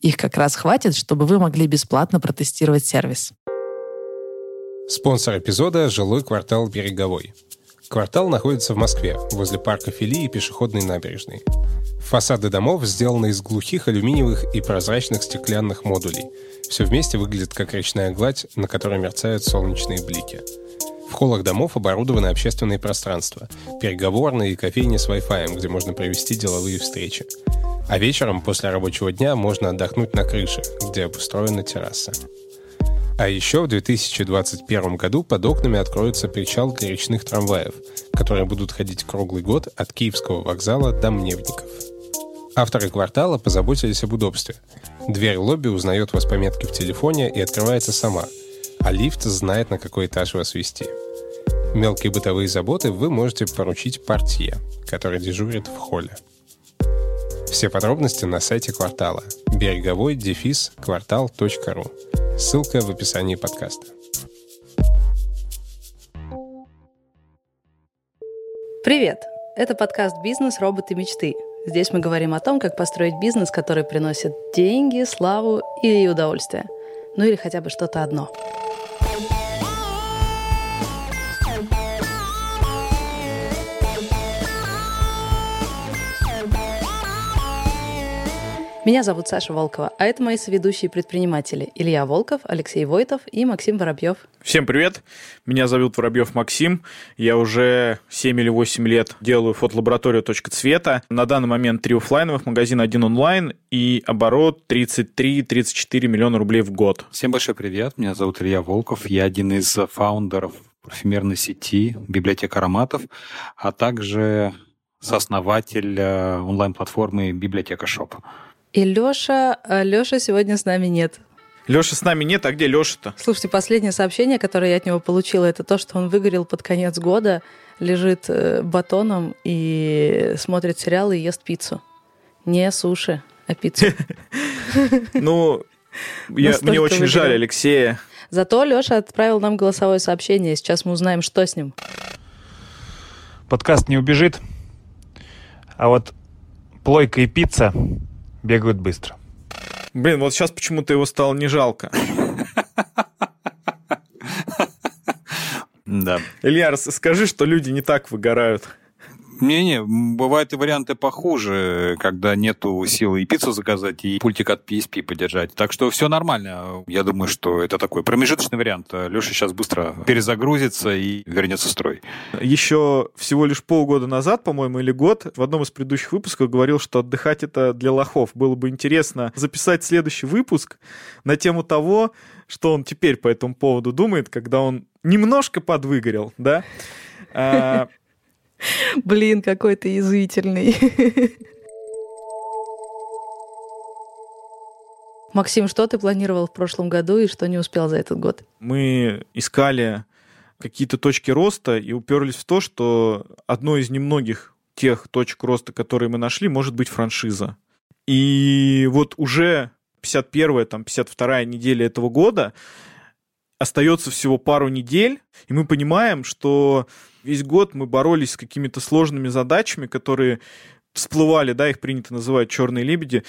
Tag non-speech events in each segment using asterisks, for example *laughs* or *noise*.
Их как раз хватит, чтобы вы могли бесплатно протестировать сервис. Спонсор эпизода – жилой квартал «Береговой». Квартал находится в Москве, возле парка Фили и пешеходной набережной. Фасады домов сделаны из глухих алюминиевых и прозрачных стеклянных модулей. Все вместе выглядит как речная гладь, на которой мерцают солнечные блики. В холлах домов оборудованы общественные пространства, переговорные и кофейни с Wi-Fi, где можно провести деловые встречи. А вечером после рабочего дня можно отдохнуть на крыше, где обустроена терраса. А еще в 2021 году под окнами откроется причал для речных трамваев, которые будут ходить круглый год от Киевского вокзала до Мневников. Авторы квартала позаботились об удобстве. Дверь лобби узнает вас по метке в телефоне и открывается сама, а лифт знает, на какой этаж вас вести. Мелкие бытовые заботы вы можете поручить портье, который дежурит в холле. Все подробности на сайте квартала береговой дефис квартал.ру. Ссылка в описании подкаста. Привет! Это подкаст «Бизнес. Роботы. Мечты». Здесь мы говорим о том, как построить бизнес, который приносит деньги, славу и удовольствие. Ну или хотя бы что-то одно – Thank you. Меня зовут Саша Волкова, а это мои соведущие предприниматели Илья Волков, Алексей Войтов и Максим Воробьев. Всем привет! Меня зовут Воробьев Максим. Я уже 7 или 8 лет делаю фотолабораторию «Точка цвета». На данный момент три офлайновых, магазин один онлайн и оборот 33-34 миллиона рублей в год. Всем большой привет! Меня зовут Илья Волков. Я один из фаундеров парфюмерной сети «Библиотека ароматов», а также сооснователь э, онлайн-платформы «Библиотека Шоп». И Лёша, а Лёша сегодня с нами нет. Лёша с нами нет, а где Лёша-то? Слушайте, последнее сообщение, которое я от него получила, это то, что он выгорел под конец года, лежит э, батоном и смотрит сериалы и ест пиццу. Не суши, а пиццу. *laughs* Ну, мне очень жаль Алексея. Зато Лёша отправил нам голосовое сообщение. Сейчас мы узнаем, что с ним. Подкаст не убежит, а вот плойка и пицца бегают быстро. Блин, вот сейчас почему-то его стало не жалко. Да. Илья, скажи, что люди не так выгорают. Не-не, бывают и варианты похуже, когда нету силы и пиццу заказать, и пультик от PSP подержать. Так что все нормально. Я думаю, что это такой промежуточный вариант. Леша сейчас быстро перезагрузится и вернется в строй. Еще всего лишь полгода назад, по-моему, или год, в одном из предыдущих выпусков говорил, что отдыхать это для лохов. Было бы интересно записать следующий выпуск на тему того, что он теперь по этому поводу думает, когда он немножко подвыгорел, да? Блин, какой ты язвительный. Максим, что ты планировал в прошлом году и что не успел за этот год? Мы искали какие-то точки роста и уперлись в то, что одной из немногих тех точек роста, которые мы нашли, может быть франшиза. И вот уже 51-я, там, 52-я неделя этого года остается всего пару недель, и мы понимаем, что весь год мы боролись с какими-то сложными задачами, которые всплывали, да, их принято называть черные лебеди,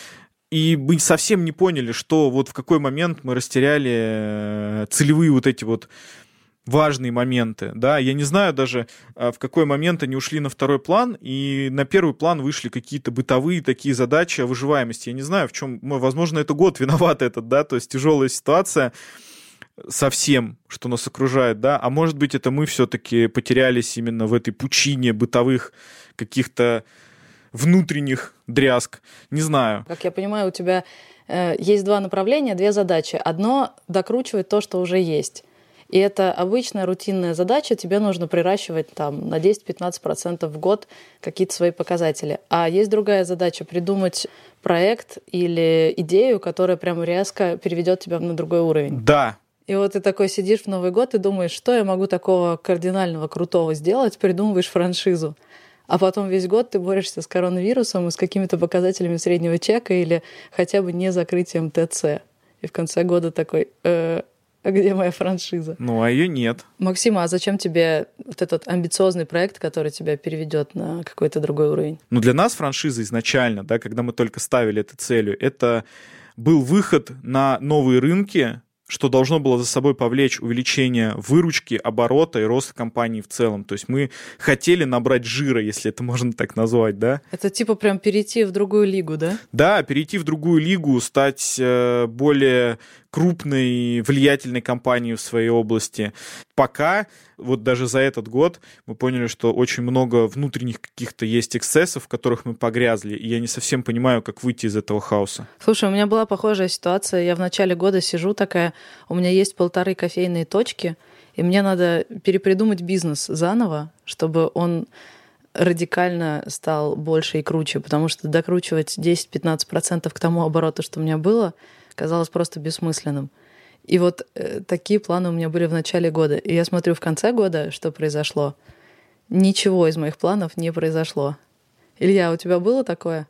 и мы совсем не поняли, что вот в какой момент мы растеряли э, целевые вот эти вот важные моменты, да, я не знаю даже, а, в какой момент они ушли на второй план, и на первый план вышли какие-то бытовые такие задачи о выживаемости. Я не знаю, в чем, возможно, это год виноват этот, да, то есть тяжелая ситуация, со всем, что нас окружает, да, а может быть, это мы все-таки потерялись именно в этой пучине бытовых каких-то внутренних дрязг, не знаю. Как я понимаю, у тебя э, есть два направления, две задачи. Одно — докручивать то, что уже есть. И это обычная рутинная задача, тебе нужно приращивать там на 10-15% в год какие-то свои показатели. А есть другая задача — придумать проект или идею, которая прямо резко переведет тебя на другой уровень. Да, И вот ты такой сидишь в Новый год и думаешь, что я могу такого кардинального, крутого сделать, придумываешь франшизу. А потом весь год ты борешься с коронавирусом и с какими-то показателями среднего чека или хотя бы не закрытием ТЦ. И в конце года такой, «Э, а где моя франшиза? ну а ее нет. Максим, а зачем тебе вот этот амбициозный проект, который тебя переведет на какой-то другой уровень? Но для нас франшиза изначально, да, когда мы только ставили это целью, это был выход на новые рынки, что должно было за собой повлечь увеличение выручки, оборота и роста компании в целом. То есть мы хотели набрать жира, если это можно так назвать, да? Это типа прям перейти в другую лигу, да? Да, перейти в другую лигу, стать э, более крупной, влиятельной компанией в своей области. Пока, вот даже за этот год, мы поняли, что очень много внутренних каких-то есть эксцессов, в которых мы погрязли, и я не совсем понимаю, как выйти из этого хаоса. Слушай, у меня была похожая ситуация. Я в начале года сижу такая, у меня есть полторы кофейные точки, и мне надо перепридумать бизнес заново, чтобы он радикально стал больше и круче, потому что докручивать 10-15% к тому обороту, что у меня было, казалось просто бессмысленным. И вот э, такие планы у меня были в начале года. И я смотрю в конце года, что произошло. Ничего из моих планов не произошло. Илья, у тебя было такое?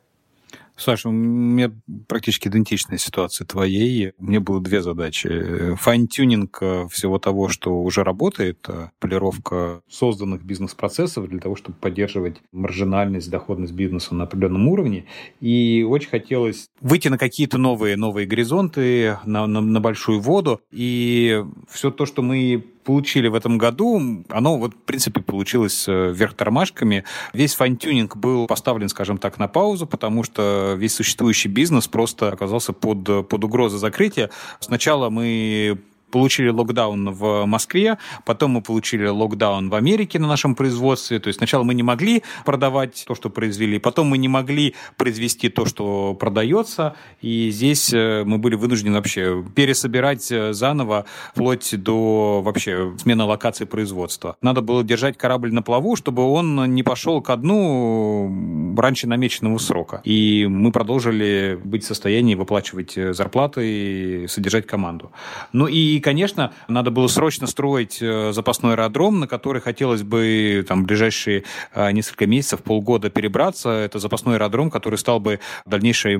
Саша, у меня практически идентичная ситуация твоей. У меня было две задачи. Fine-tuning э, всего того, что уже работает, э, полировка созданных бизнес-процессов для того, чтобы поддерживать маржинальность, доходность бизнеса на определенном уровне. И очень хотелось выйти на какие-то новые, новые горизонты, на, на, на большую воду. И все то, что мы получили в этом году, оно вот, в принципе, получилось э, вверх тормашками. Весь fine-tuning был поставлен, скажем так, на паузу, потому что весь существующий бизнес просто оказался под, под угрозой закрытия. Сначала мы получили локдаун в Москве, потом мы получили локдаун в Америке на нашем производстве. То есть сначала мы не могли продавать то, что произвели, потом мы не могли произвести то, что продается. И здесь э, мы были вынуждены вообще пересобирать э, заново вплоть до вообще смены локации производства. Надо было держать корабль на плаву, чтобы он не пошел ко дну раньше намеченного срока. И мы продолжили быть в состоянии выплачивать э, зарплаты и содержать команду. Ну и конечно, надо было срочно строить э, запасной аэродром, на который хотелось бы там, в ближайшие э, несколько месяцев, полгода перебраться. Это запасной аэродром, который стал бы дальнейшей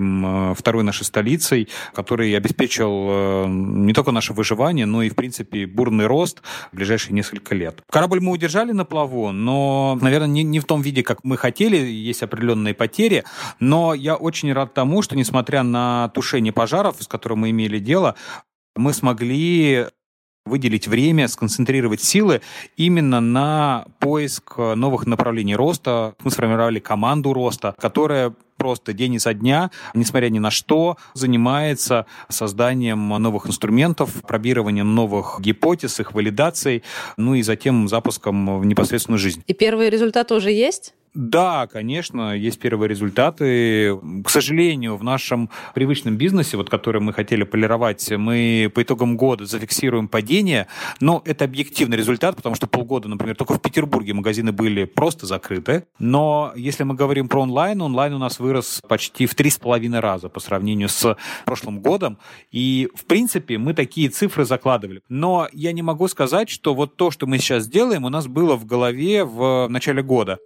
второй нашей столицей, который обеспечил не только наше выживание, но и, в принципе, бурный рост в ближайшие несколько лет. Корабль мы удержали на плаву, но, наверное, не, не в том виде, как мы хотели, есть определенные потери, но я очень рад тому, что, несмотря на тушение пожаров, с которым мы имели дело, мы смогли выделить время, сконцентрировать силы именно на поиск новых направлений роста. Мы сформировали команду роста, которая просто день изо дня, несмотря ни на что, занимается созданием новых инструментов, пробированием новых гипотез, их валидацией, ну и затем запуском в непосредственную жизнь. И первые результаты уже есть? Да, конечно, есть первые результаты. К сожалению, в нашем привычном бизнесе, вот который мы хотели полировать, мы по итогам года зафиксируем падение, но это объективный результат, потому что полгода, например, только в Петербурге магазины были просто закрыты. Но если мы говорим про онлайн, онлайн у нас вырос почти в три с половиной раза по сравнению с прошлым годом. И, в принципе, мы такие цифры закладывали. Но я не могу сказать, что вот то, что мы сейчас делаем, у нас было в голове в начале года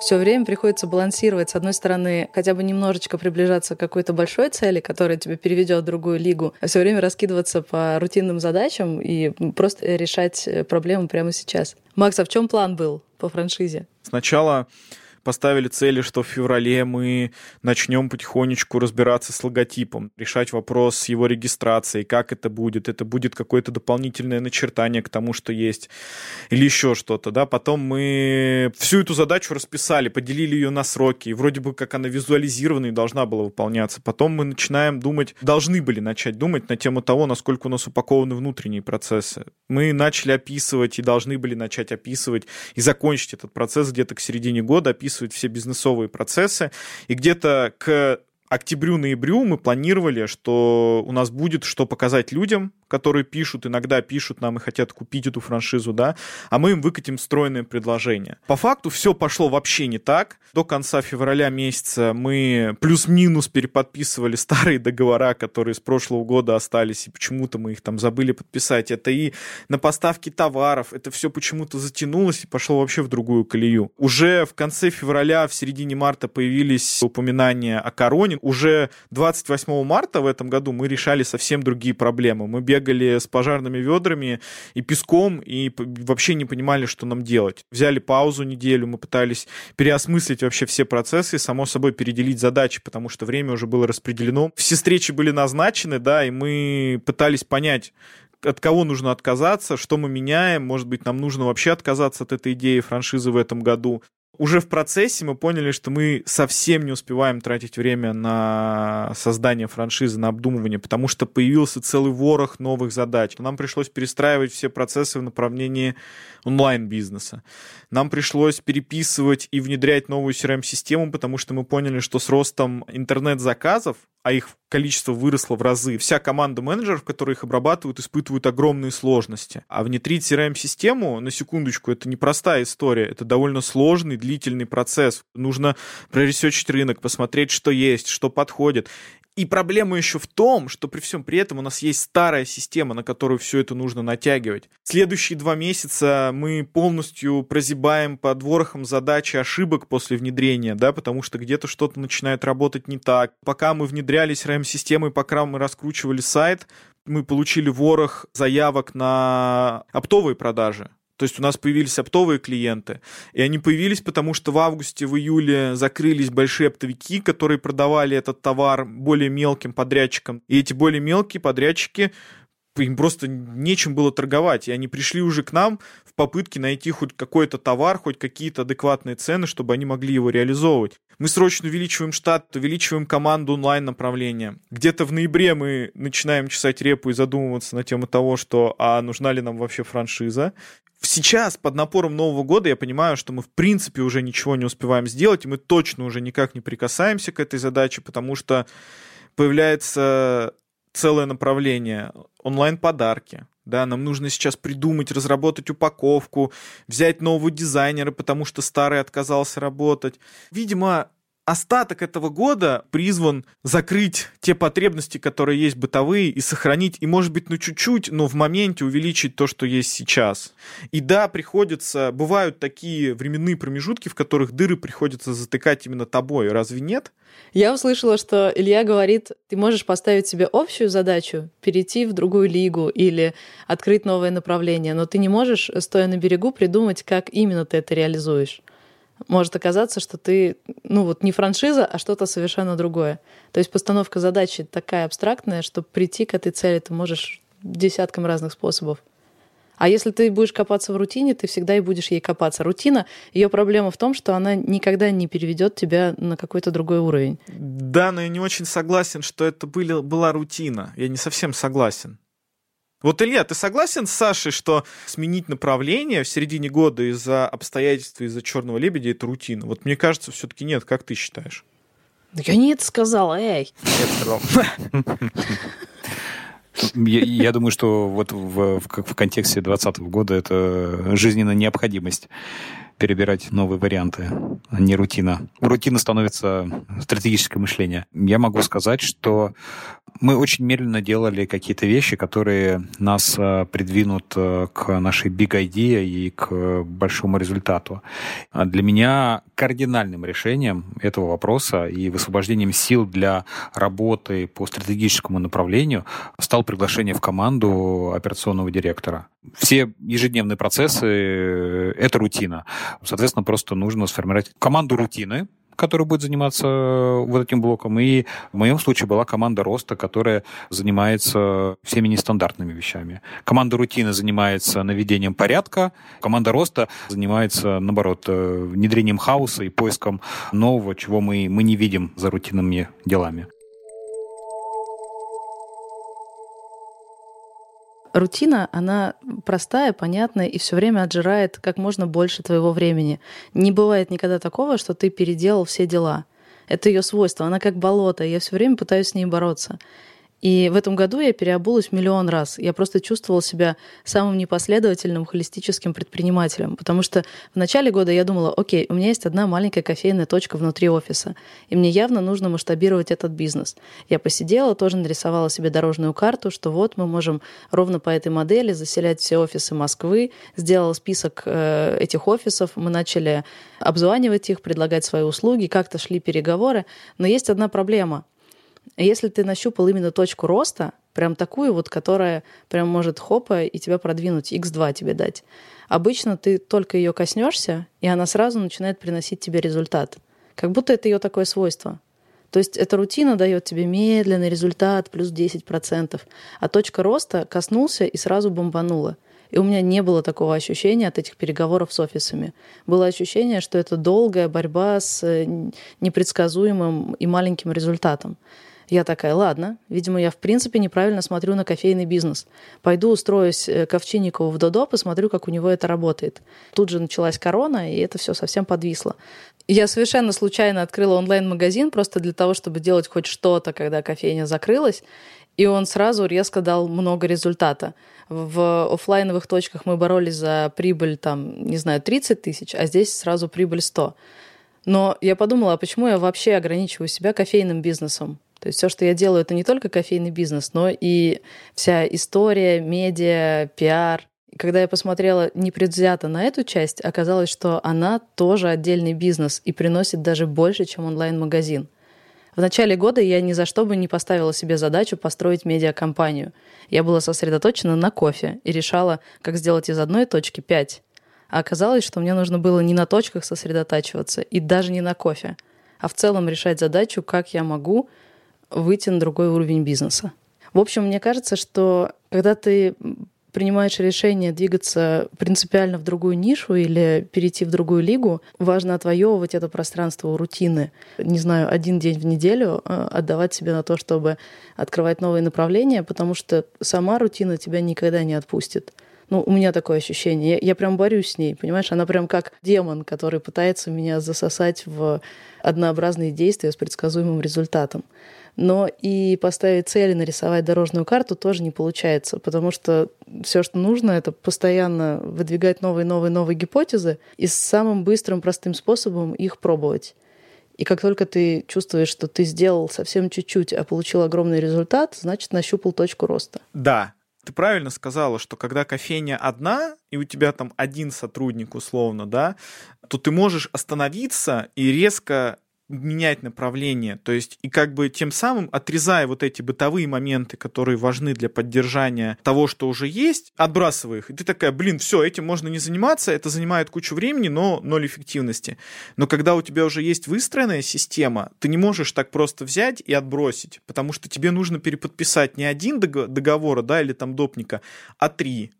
все время приходится балансировать. С одной стороны, хотя бы немножечко приближаться к какой-то большой цели, которая тебя переведет в другую лигу, а все время раскидываться по рутинным задачам и просто решать проблемы прямо сейчас. Макс, а в чем план был по франшизе? Сначала поставили цели, что в феврале мы начнем потихонечку разбираться с логотипом, решать вопрос с его регистрацией, как это будет, это будет какое-то дополнительное начертание к тому, что есть, или еще что-то, да. Потом мы всю эту задачу расписали, поделили ее на сроки, и вроде бы как она визуализирована и должна была выполняться. Потом мы начинаем думать, должны были начать думать на тему того, насколько у нас упакованы внутренние процессы. Мы начали описывать и должны были начать описывать и закончить этот процесс где-то к середине года, описывать все бизнесовые процессы. И где-то к октябрю-ноябрю мы планировали, что у нас будет что показать людям, которые пишут, иногда пишут нам и хотят купить эту франшизу, да, а мы им выкатим стройное предложение. По факту все пошло вообще не так. До конца февраля месяца мы плюс-минус переподписывали старые договора, которые с прошлого года остались, и почему-то мы их там забыли подписать. Это и на поставки товаров, это все почему-то затянулось и пошло вообще в другую колею. Уже в конце февраля, в середине марта появились упоминания о короне. Уже 28 марта в этом году мы решали совсем другие проблемы. Мы бегали с пожарными ведрами и песком, и вообще не понимали, что нам делать. Взяли паузу неделю, мы пытались переосмыслить вообще все процессы, само собой, переделить задачи, потому что время уже было распределено. Все встречи были назначены, да, и мы пытались понять, от кого нужно отказаться, что мы меняем, может быть, нам нужно вообще отказаться от этой идеи франшизы в этом году уже в процессе мы поняли, что мы совсем не успеваем тратить время на создание франшизы, на обдумывание, потому что появился целый ворох новых задач. Нам пришлось перестраивать все процессы в направлении онлайн-бизнеса. Нам пришлось переписывать и внедрять новую CRM-систему, потому что мы поняли, что с ростом интернет-заказов, а их количество выросло в разы, вся команда менеджеров, которые их обрабатывают, испытывают огромные сложности. А внедрить CRM-систему, на секундочку, это непростая история, это довольно сложный, длительный процесс. Нужно проресечить рынок, посмотреть, что есть, что подходит. И проблема еще в том, что при всем при этом у нас есть старая система, на которую все это нужно натягивать. Следующие два месяца мы полностью прозябаем под ворохом задач и ошибок после внедрения, да, потому что где-то что-то начинает работать не так. Пока мы внедрялись RAM-системой, пока мы раскручивали сайт, мы получили ворох заявок на оптовые продажи. То есть у нас появились оптовые клиенты, и они появились потому, что в августе, в июле закрылись большие оптовики, которые продавали этот товар более мелким подрядчикам. И эти более мелкие подрядчики им просто нечем было торговать, и они пришли уже к нам в попытке найти хоть какой-то товар, хоть какие-то адекватные цены, чтобы они могли его реализовывать. Мы срочно увеличиваем штат, увеличиваем команду онлайн-направления. Где-то в ноябре мы начинаем чесать репу и задумываться на тему того, что а нужна ли нам вообще франшиза сейчас под напором Нового года я понимаю, что мы в принципе уже ничего не успеваем сделать, и мы точно уже никак не прикасаемся к этой задаче, потому что появляется целое направление онлайн-подарки. Да, нам нужно сейчас придумать, разработать упаковку, взять нового дизайнера, потому что старый отказался работать. Видимо, остаток этого года призван закрыть те потребности, которые есть бытовые, и сохранить, и, может быть, ну чуть-чуть, но в моменте увеличить то, что есть сейчас. И да, приходится, бывают такие временные промежутки, в которых дыры приходится затыкать именно тобой. Разве нет? Я услышала, что Илья говорит, ты можешь поставить себе общую задачу, перейти в другую лигу или открыть новое направление, но ты не можешь, стоя на берегу, придумать, как именно ты это реализуешь может оказаться, что ты, ну вот не франшиза, а что-то совершенно другое. То есть постановка задачи такая абстрактная, что прийти к этой цели ты можешь десяткам разных способов. А если ты будешь копаться в рутине, ты всегда и будешь ей копаться. Рутина, ее проблема в том, что она никогда не переведет тебя на какой-то другой уровень. Да, но я не очень согласен, что это были, была рутина. Я не совсем согласен. Вот, Илья, ты согласен с Сашей, что сменить направление в середине года из-за обстоятельств, из-за черного лебедя это рутина? Вот мне кажется, все-таки нет. Как ты считаешь? Я не это сказала, эй. Нет, сказал. *laughs* Я, я думаю, что вот в, в, в контексте 2020 года это жизненная необходимость перебирать новые варианты, а не рутина. Рутина становится стратегическое мышление. Я могу сказать, что мы очень медленно делали какие-то вещи, которые нас э, придвинут э, к нашей big idea и к большому результату. А для меня кардинальным решением этого вопроса и высвобождением сил для работы по стратегическому направлению стал приглашение в команду операционного директора. Все ежедневные процессы — это рутина. Соответственно, просто нужно сформировать команду рутины, который будет заниматься э, вот этим блоком. И в моем случае была команда роста, которая занимается всеми нестандартными вещами. Команда рутины занимается наведением порядка. Команда роста занимается, наоборот, э, внедрением хаоса и поиском нового, чего мы, мы не видим за рутинными делами. Рутина, она простая, понятная и все время отжирает как можно больше твоего времени. Не бывает никогда такого, что ты переделал все дела. Это ее свойство, она как болото, я все время пытаюсь с ней бороться. И в этом году я переобулась миллион раз. Я просто чувствовала себя самым непоследовательным холистическим предпринимателем, потому что в начале года я думала, окей, у меня есть одна маленькая кофейная точка внутри офиса, и мне явно нужно масштабировать этот бизнес. Я посидела, тоже нарисовала себе дорожную карту, что вот мы можем ровно по этой модели заселять все офисы Москвы, сделала список э, этих офисов, мы начали обзванивать их, предлагать свои услуги, как-то шли переговоры, но есть одна проблема — если ты нащупал именно точку роста, прям такую вот, которая прям может хопа и тебя продвинуть, x2 тебе дать, обычно ты только ее коснешься, и она сразу начинает приносить тебе результат. Как будто это ее такое свойство. То есть эта рутина дает тебе медленный результат, плюс 10%, а точка роста коснулся и сразу бомбанула. И у меня не было такого ощущения от этих переговоров с офисами. Было ощущение, что это долгая борьба с э, непредсказуемым и маленьким результатом. Я такая, ладно, видимо, я в принципе неправильно смотрю на кофейный бизнес. Пойду устроюсь э, к Овчинникову в Додо, посмотрю, как у него это работает. Тут же началась корона, и это все совсем подвисло. Я совершенно случайно открыла онлайн-магазин просто для того, чтобы делать хоть что-то, когда кофейня закрылась. И он сразу резко дал много результата. В офлайновых точках мы боролись за прибыль, там, не знаю, 30 тысяч, а здесь сразу прибыль 100. Но я подумала, а почему я вообще ограничиваю себя кофейным бизнесом? То есть все, что я делаю, это не только кофейный бизнес, но и вся история, медиа, пиар. Когда я посмотрела непредвзято на эту часть, оказалось, что она тоже отдельный бизнес и приносит даже больше, чем онлайн-магазин. В начале года я ни за что бы не поставила себе задачу построить медиакомпанию. Я была сосредоточена на кофе и решала, как сделать из одной точки пять. А оказалось, что мне нужно было не на точках сосредотачиваться и даже не на кофе, а в целом решать задачу, как я могу выйти на другой уровень бизнеса. В общем, мне кажется, что когда ты принимаешь решение двигаться принципиально в другую нишу или перейти в другую лигу, важно отвоевывать это пространство у рутины. Не знаю, один день в неделю э, отдавать себе на то, чтобы открывать новые направления, потому что сама рутина тебя никогда не отпустит. Ну, у меня такое ощущение. Я, я прям борюсь с ней, понимаешь? Она прям как демон, который пытается меня засосать в однообразные действия с предсказуемым результатом но и поставить цель нарисовать дорожную карту тоже не получается, потому что все, что нужно, это постоянно выдвигать новые, новые, новые гипотезы и самым быстрым, простым способом их пробовать. И как только ты чувствуешь, что ты сделал совсем чуть-чуть, а получил огромный результат, значит, нащупал точку роста. Да, ты правильно сказала, что когда кофейня одна, и у тебя там один сотрудник условно, да, то ты можешь остановиться и резко менять направление, то есть и как бы тем самым отрезая вот эти бытовые моменты, которые важны для поддержания того, что уже есть, отбрасывая их. И ты такая, блин, все, этим можно не заниматься, это занимает кучу времени, но ноль эффективности. Но когда у тебя уже есть выстроенная система, ты не можешь так просто взять и отбросить, потому что тебе нужно переподписать не один договор, да, или там допника, а три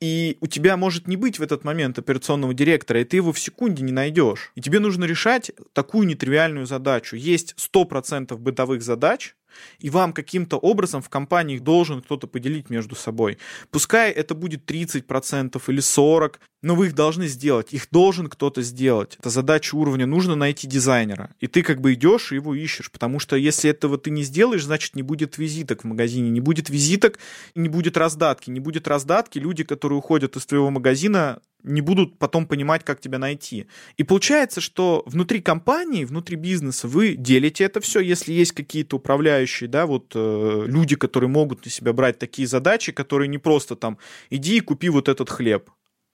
и у тебя может не быть в этот момент операционного директора, и ты его в секунде не найдешь. И тебе нужно решать такую нетривиальную задачу. Есть 100% бытовых задач, и вам каким-то образом в компании должен кто-то поделить между собой. Пускай это будет 30% или 40%, но вы их должны сделать, их должен кто-то сделать. Это задача уровня, нужно найти дизайнера. И ты как бы идешь и его ищешь, потому что если этого ты не сделаешь, значит не будет визиток в магазине, не будет визиток, не будет раздатки, не будет раздатки, люди, которые уходят из твоего магазина, не будут потом понимать, как тебя найти. И получается, что внутри компании, внутри бизнеса вы делите это все, если есть какие-то управляющие, да, вот э, люди, которые могут на себя брать такие задачи, которые не просто там иди и купи вот этот хлеб,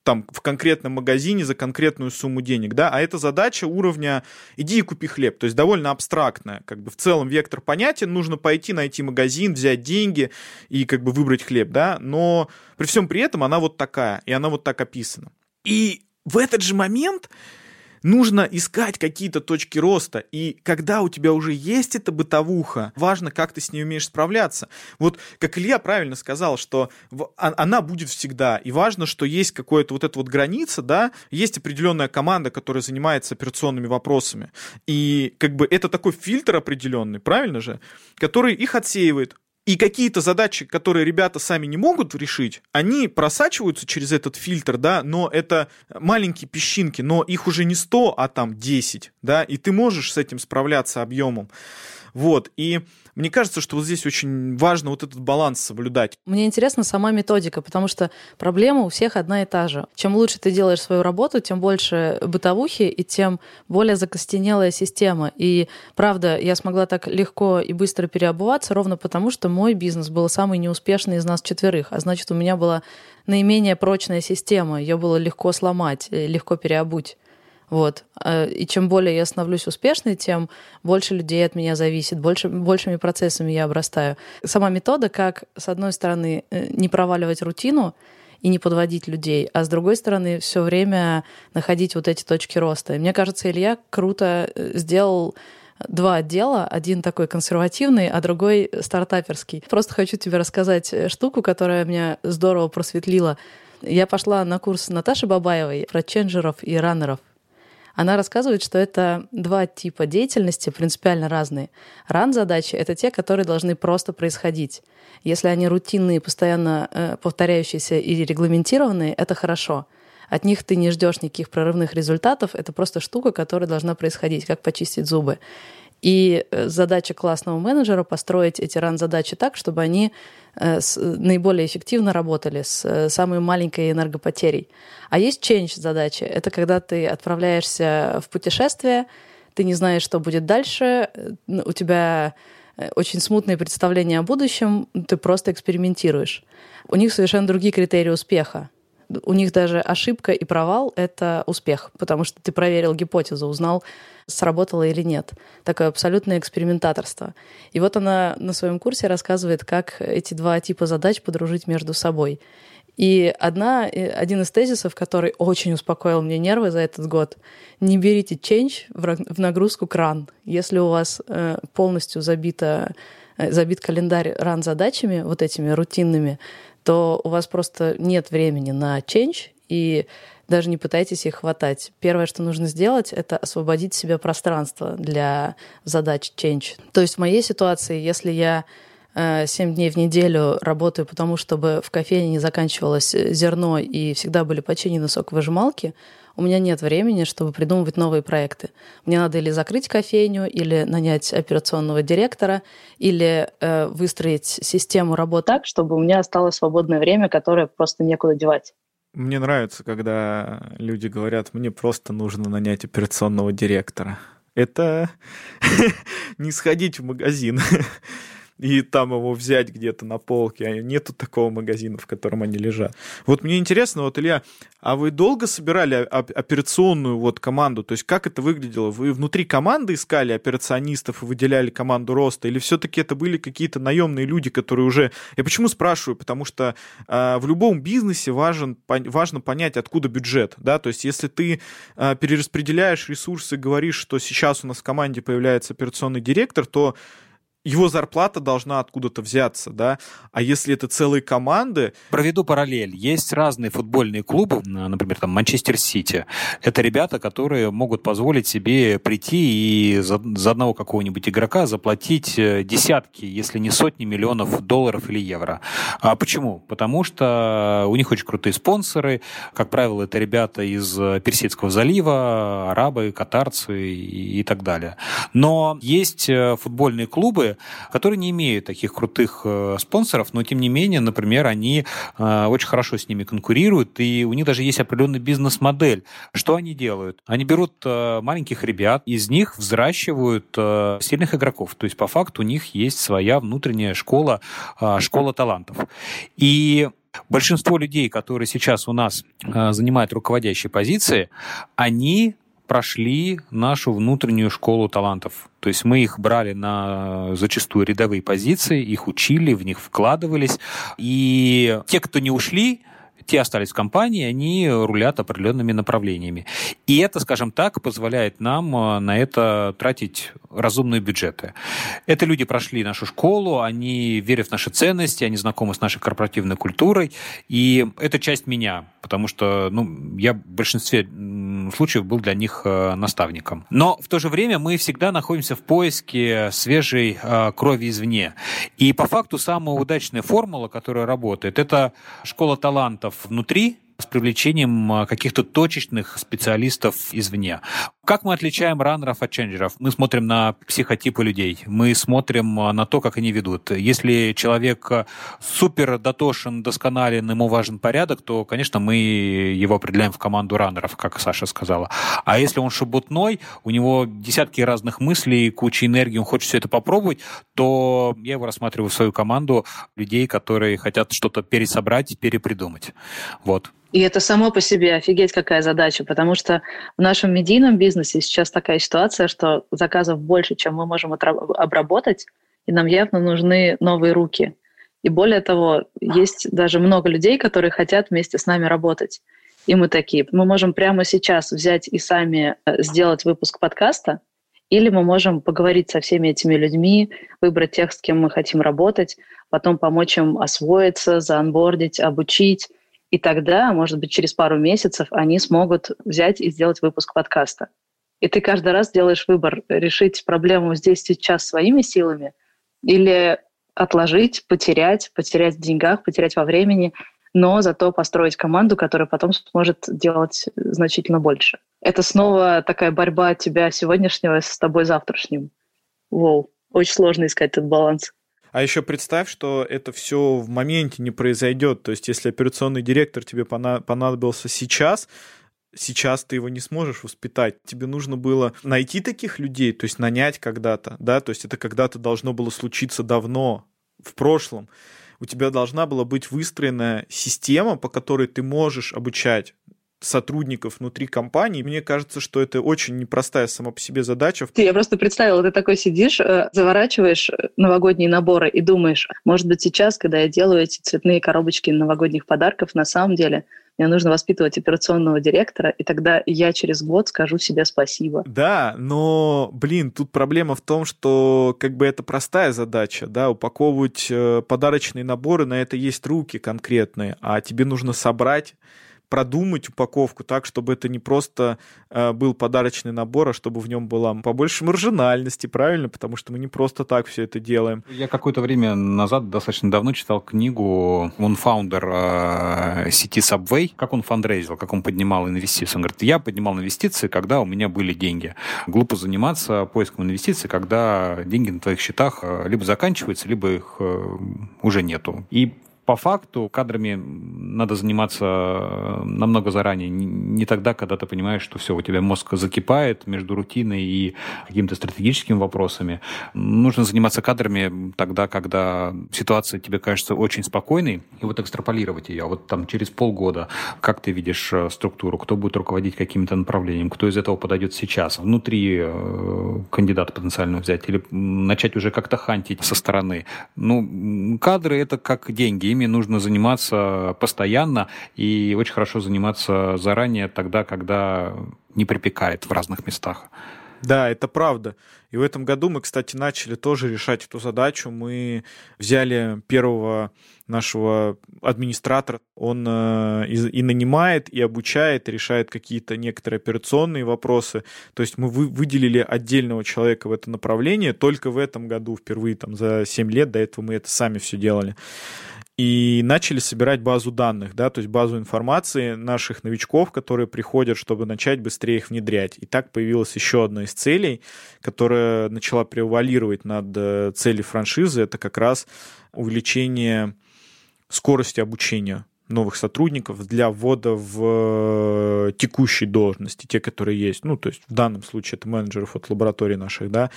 там в конкретном магазине за конкретную сумму денег, да, а это задача уровня иди и купи хлеб, то есть довольно абстрактная, как бы в целом вектор понятен, нужно пойти найти магазин, взять деньги и как бы выбрать хлеб, да, но при всем при этом она вот такая, и она вот так описана. И в этот же момент нужно искать какие-то точки роста. И когда у тебя уже есть эта бытовуха, важно, как ты с ней умеешь справляться. Вот как Илья правильно сказал, что а, она будет всегда. И важно, что есть какая-то вот эта вот граница, да, есть определенная команда, которая занимается операционными вопросами. И как бы это такой фильтр определенный, правильно же, который их отсеивает. И какие-то задачи, которые ребята сами не могут решить, они просачиваются через этот фильтр, да, но это маленькие песчинки, но их уже не 100, а там 10, да, и ты можешь с этим справляться объемом. Вот, и мне кажется, что вот здесь очень важно вот этот баланс соблюдать. Мне интересна сама методика, потому что проблема у всех одна и та же. Чем лучше ты делаешь свою работу, тем больше бытовухи и тем более закостенелая система. И правда, я смогла так легко и быстро переобуваться ровно потому, что мой бизнес был самый неуспешный из нас четверых, а значит, у меня была наименее прочная система, ее было легко сломать, э, легко переобуть. Вот. А, и чем более я становлюсь успешной, тем больше людей от меня зависит, больше, большими процессами я обрастаю. Сама метода, как, с одной стороны, э, не проваливать рутину и не подводить людей, а с другой стороны, все время находить вот эти точки роста. И мне кажется, Илья круто э, сделал два отдела, один такой консервативный, а другой стартаперский. Просто хочу тебе рассказать э, штуку, которая меня здорово просветлила. Я пошла на курс Наташи Бабаевой про ченджеров и раннеров. Она рассказывает, что это два типа деятельности, принципиально разные. Ран-задачи — это те, которые должны просто происходить. Если они рутинные, постоянно э, повторяющиеся и регламентированные, это хорошо. От них ты не ждешь никаких прорывных результатов, это просто штука, которая должна происходить, как почистить зубы. И э, задача классного менеджера построить эти ран-задачи так, чтобы они э, наиболее эффективно работали с э, самой маленькой энергопотерей. А есть change задачи. Это когда ты отправляешься в путешествие, ты не знаешь, что будет дальше, у тебя очень смутные представления о будущем, ты просто экспериментируешь. У них совершенно другие критерии успеха у них даже ошибка и провал — это успех, потому что ты проверил гипотезу, узнал, сработало или нет. Такое абсолютное экспериментаторство. И вот она на своем курсе рассказывает, как эти два типа задач подружить между собой. И одна, один из тезисов, который очень успокоил мне нервы за этот год, не берите change в нагрузку кран. Если у вас э, полностью забито, э, забит календарь ран задачами, вот этими рутинными, то у вас просто нет времени на change, и даже не пытайтесь их хватать. Первое, что нужно сделать, это освободить себе пространство для задач change. То есть в моей ситуации, если я 7 э, дней в неделю работаю, потому чтобы в кофейне не заканчивалось зерно и всегда были починены соковыжималки, у меня нет времени, чтобы придумывать новые проекты. Мне надо или закрыть кофейню, или нанять операционного директора, или э, выстроить систему работы так, чтобы у меня осталось свободное время, которое просто некуда девать. Мне нравится, когда люди говорят, мне просто нужно нанять операционного директора. Это *laughs* не сходить в магазин и там его взять где-то на полке. А нету такого магазина, в котором они лежат. Вот мне интересно, вот, Илья, а вы долго собирали операционную вот команду? То есть как это выглядело? Вы внутри команды искали операционистов и выделяли команду роста? Или все-таки это были какие-то наемные люди, которые уже... Я почему спрашиваю? Потому что э, в любом бизнесе важен, по, важно понять, откуда бюджет. Да? То есть если ты э, перераспределяешь ресурсы, говоришь, что сейчас у нас в команде появляется операционный директор, то его зарплата должна откуда-то взяться, да, а если это целые команды... Проведу параллель. Есть разные футбольные клубы, например, там Манчестер Сити. Это ребята, которые могут позволить себе прийти и за, за одного какого-нибудь игрока заплатить э, десятки, если не сотни миллионов долларов или евро. А почему? Потому что у них очень крутые спонсоры. Как правило, это ребята из Персидского залива, арабы, катарцы и, и так далее. Но есть э, футбольные клубы, которые не имеют таких крутых э, спонсоров, но тем не менее, например, они э, очень хорошо с ними конкурируют, и у них даже есть определенная бизнес-модель. Что они делают? Они берут э, маленьких ребят, из них взращивают сильных игроков. То есть, по факту, у них есть своя внутренняя школа, школа талантов. И большинство людей, которые сейчас у нас занимают руководящие позиции, они прошли нашу внутреннюю школу талантов. То есть мы их брали на зачастую рядовые позиции, их учили, в них вкладывались. И те, кто не ушли, те остались в компании, они рулят определенными направлениями. И это, скажем так, позволяет нам э, на это тратить разумные бюджеты. Это люди прошли нашу школу, они верят в наши ценности, они знакомы с нашей корпоративной культурой, и это часть меня, потому что ну, я в большинстве случаев был для них э, наставником. Но в то же время мы всегда находимся в поиске свежей э, крови извне. И по факту самая удачная формула, которая работает, это школа талантов внутри, с привлечением а, каких-то точечных специалистов извне. Как мы отличаем раннеров от ченджеров? Мы смотрим на психотипы людей, мы смотрим а, на то, как они ведут. Если человек а, супер дотошен, досконален, ему важен порядок, то, конечно, мы его определяем в команду раннеров, как Саша сказала. А если он шебутной, у него десятки разных мыслей, куча энергии, он хочет все это попробовать, то я его рассматриваю в свою команду людей, которые хотят что-то пересобрать, перепридумать. Вот. И это само по себе офигеть какая задача, потому что в нашем медийном бизнесе сейчас такая ситуация, что заказов больше, чем мы можем обработать, и нам явно нужны новые руки. И более того, есть даже много людей, которые хотят вместе с нами работать. И мы такие, мы можем прямо сейчас взять и сами э, сделать выпуск подкаста, или мы можем поговорить со всеми этими людьми, выбрать тех, с кем мы хотим работать, потом помочь им освоиться, заонбордить, обучить, и тогда, может быть, через пару месяцев они смогут взять и сделать выпуск подкаста. И ты каждый раз делаешь выбор, решить проблему здесь сейчас своими силами или отложить, потерять, потерять в деньгах, потерять во времени, но зато построить команду, которая потом сможет делать значительно больше. Это снова такая борьба тебя сегодняшнего с тобой завтрашним. Воу, очень сложно искать этот баланс. А еще представь, что это все в моменте не произойдет. То есть, если операционный директор тебе понадобился сейчас, сейчас ты его не сможешь воспитать. Тебе нужно было найти таких людей, то есть нанять когда-то, да, то есть это когда-то должно было случиться давно, в прошлом. У тебя должна была быть выстроена система, по которой ты можешь обучать сотрудников внутри компании. Мне кажется, что это очень непростая сама по себе задача. Я просто представила, ты такой сидишь, э, заворачиваешь э, новогодние наборы и думаешь, может быть, сейчас, когда я делаю эти цветные коробочки новогодних подарков, на самом деле мне нужно воспитывать операционного директора, и тогда я через год скажу себе спасибо. Да, но, блин, тут проблема в том, что как бы это простая задача, да, упаковывать э, подарочные наборы, на это есть руки конкретные, а тебе нужно собрать продумать упаковку так, чтобы это не просто э, был подарочный набор, а чтобы в нем была побольше маржинальности, правильно? Потому что мы не просто так все это делаем. Я какое-то время назад, достаточно давно, читал книгу, он фаундер э, сети Subway, как он фандрейзил, как он поднимал инвестиции. Он говорит, я поднимал инвестиции, когда у меня были деньги. Глупо заниматься поиском инвестиций, когда деньги на твоих счетах э, либо заканчиваются, либо их э, уже нету. И по факту кадрами надо заниматься э, намного заранее, не тогда, когда ты понимаешь, что все, у тебя мозг закипает между рутиной и какими-то стратегическими вопросами. Нужно заниматься кадрами тогда, когда ситуация тебе кажется очень спокойной, и вот экстраполировать ее. Вот там через полгода, как ты видишь э, структуру, кто будет руководить каким-то направлением, кто из этого подойдет сейчас, внутри э, кандидата потенциального взять, или начать уже как-то хантить со стороны. Ну, кадры — это как деньги, ими нужно заниматься постоянно и очень хорошо заниматься заранее, тогда, когда не припекает в разных местах. Да, это правда. И в этом году мы, кстати, начали тоже решать эту задачу. Мы взяли первого нашего администратора. Он э, и, нанимает, и обучает, и решает какие-то некоторые операционные вопросы. То есть мы вы, выделили отдельного человека в это направление только в этом году, впервые там за 7 лет. До этого мы это сами все делали и начали собирать базу данных, да, то есть базу информации наших новичков, которые приходят, чтобы начать быстрее их внедрять. И так появилась еще одна из целей, которая начала превалировать над э, целью франшизы, это как раз увеличение скорости обучения новых сотрудников для ввода в э, текущие должности, те, которые есть. Ну, то есть в данном случае это менеджеров от лабораторий наших, да.